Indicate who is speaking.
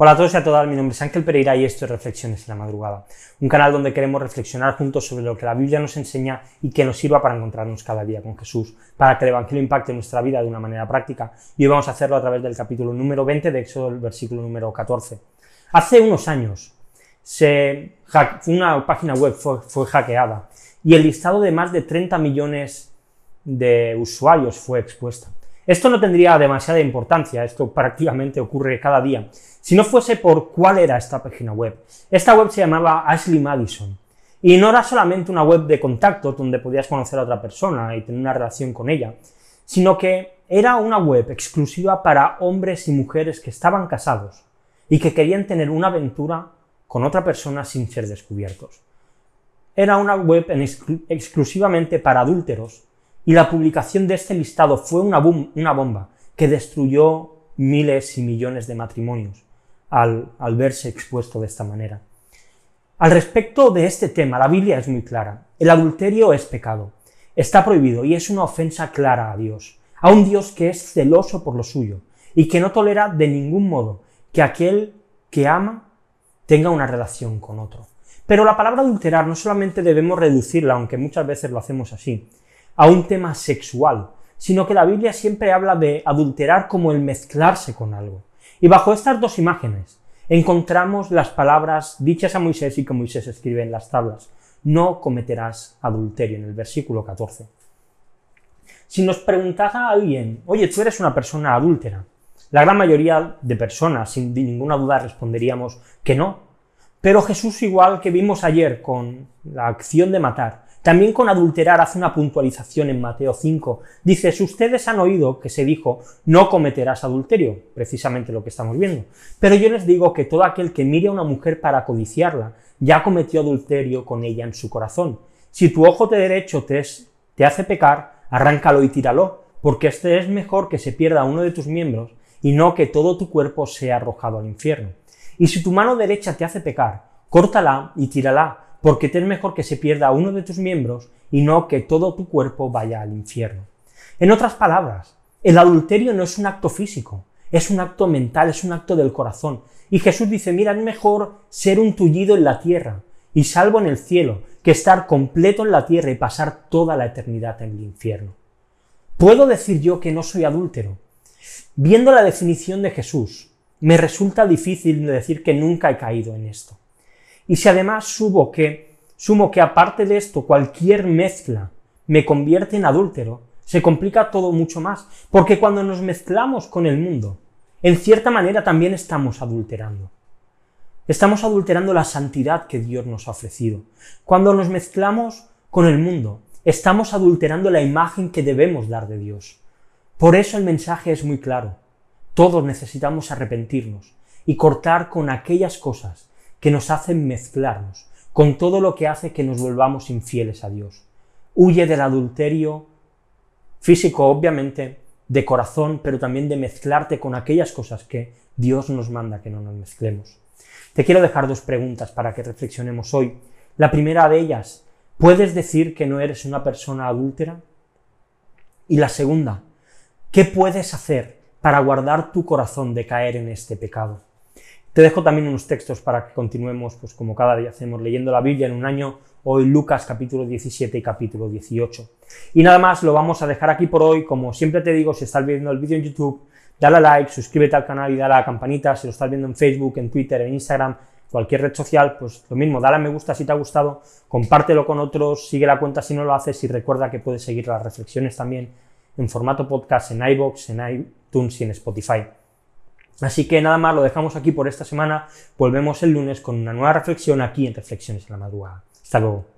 Speaker 1: Hola a todos y a todas, mi nombre es Ángel Pereira y esto es Reflexiones en la Madrugada, un canal donde queremos reflexionar juntos sobre lo que la Biblia nos enseña y que nos sirva para encontrarnos cada día con Jesús, para que el Evangelio impacte nuestra vida de una manera práctica. Y hoy vamos a hacerlo a través del capítulo número 20 de Éxodo, el versículo número 14. Hace unos años, una página web fue, fue hackeada y el listado de más de 30 millones de usuarios fue expuesto. Esto no tendría demasiada importancia, esto prácticamente ocurre cada día, si no fuese por cuál era esta página web. Esta web se llamaba Ashley Madison, y no era solamente una web de contacto donde podías conocer a otra persona y tener una relación con ella, sino que era una web exclusiva para hombres y mujeres que estaban casados y que querían tener una aventura con otra persona sin ser descubiertos. Era una web exclusivamente para adúlteros y la publicación de este listado fue una, bomba que destruyó miles y millones de matrimonios al verse expuesto de esta manera. Al respecto de este tema, la Biblia es muy clara. El adulterio es pecado, está prohibido y es una ofensa clara a Dios, a un Dios que es celoso por lo suyo y que no tolera de ningún modo que aquel que ama tenga una relación con otro. Pero la palabra adulterar no solamente debemos reducirla, aunque muchas veces lo hacemos así, a un tema sexual, sino que la Biblia siempre habla de adulterar como el mezclarse con algo. Y bajo estas dos imágenes encontramos las palabras dichas a Moisés y que Moisés escribe en las tablas. No cometerás adulterio en el versículo 14. Si nos preguntara a alguien, oye, tú eres una persona adúltera, la gran mayoría de personas, sin ninguna duda, responderíamos que no. Pero Jesús, igual que vimos ayer con la acción de matar, también con adulterar hace una puntualización en Mateo 5. Dice, ustedes han oído que se dijo, no cometerás adulterio, precisamente lo que estamos viendo. Pero yo les digo que todo aquel que mire a una mujer para codiciarla, ya cometió adulterio con ella en su corazón. Si tu ojo de derecho te, te hace pecar, arráncalo y tíralo, porque este es mejor que se pierda uno de tus miembros y no que todo tu cuerpo sea arrojado al infierno. Y si tu mano derecha te hace pecar, córtala y tírala, porque te es mejor que se pierda uno de tus miembros y no que todo tu cuerpo vaya al infierno. En otras palabras, el adulterio no es un acto físico, es un acto mental, es un acto del corazón. Y Jesús dice, mira, es mejor ser un tullido en la tierra y salvo en el cielo, que estar completo en la tierra y pasar toda la eternidad en el infierno. ¿Puedo decir yo que no soy adúltero? Viendo la definición de Jesús, me resulta difícil decir que nunca he caído en esto. Y si además subo que, sumo que aparte de esto cualquier mezcla me convierte en adúltero, se complica todo mucho más, porque cuando nos mezclamos con el mundo, en cierta manera también estamos adulterando. Estamos adulterando la santidad que Dios nos ha ofrecido. Cuando nos mezclamos con el mundo, estamos adulterando la imagen que debemos dar de Dios. Por eso el mensaje es muy claro. Todos necesitamos arrepentirnos y cortar con aquellas cosas que nos hacen mezclarnos con todo lo que hace que nos volvamos infieles a Dios. Huye del adulterio físico, obviamente, de corazón, pero también de mezclarte con aquellas cosas que Dios nos manda que no nos mezclemos. Te quiero dejar dos preguntas para que reflexionemos hoy. La primera de ellas, ¿puedes decir que no eres una persona adúltera? Y la segunda, ¿qué puedes hacer para guardar tu corazón de caer en este pecado? Te dejo también unos textos para que continuemos, pues como cada día hacemos, leyendo la Biblia en un año, hoy Lucas capítulo 17 y capítulo 18. Y nada más, lo vamos a dejar aquí por hoy. Como siempre te digo, si estás viendo el vídeo en YouTube, dale a like, suscríbete al canal y dale a la campanita. Si lo estás viendo en Facebook, en Twitter, en Instagram, cualquier red social, pues lo mismo, dale a me gusta si te ha gustado, compártelo con otros, sigue la cuenta si no lo haces y recuerda que puedes seguir las reflexiones también en formato podcast en iBox, en iTunes y en Spotify. Así que nada más, lo dejamos aquí por esta semana. Volvemos el lunes con una nueva reflexión aquí en Reflexiones en la Madrugada. Hasta luego.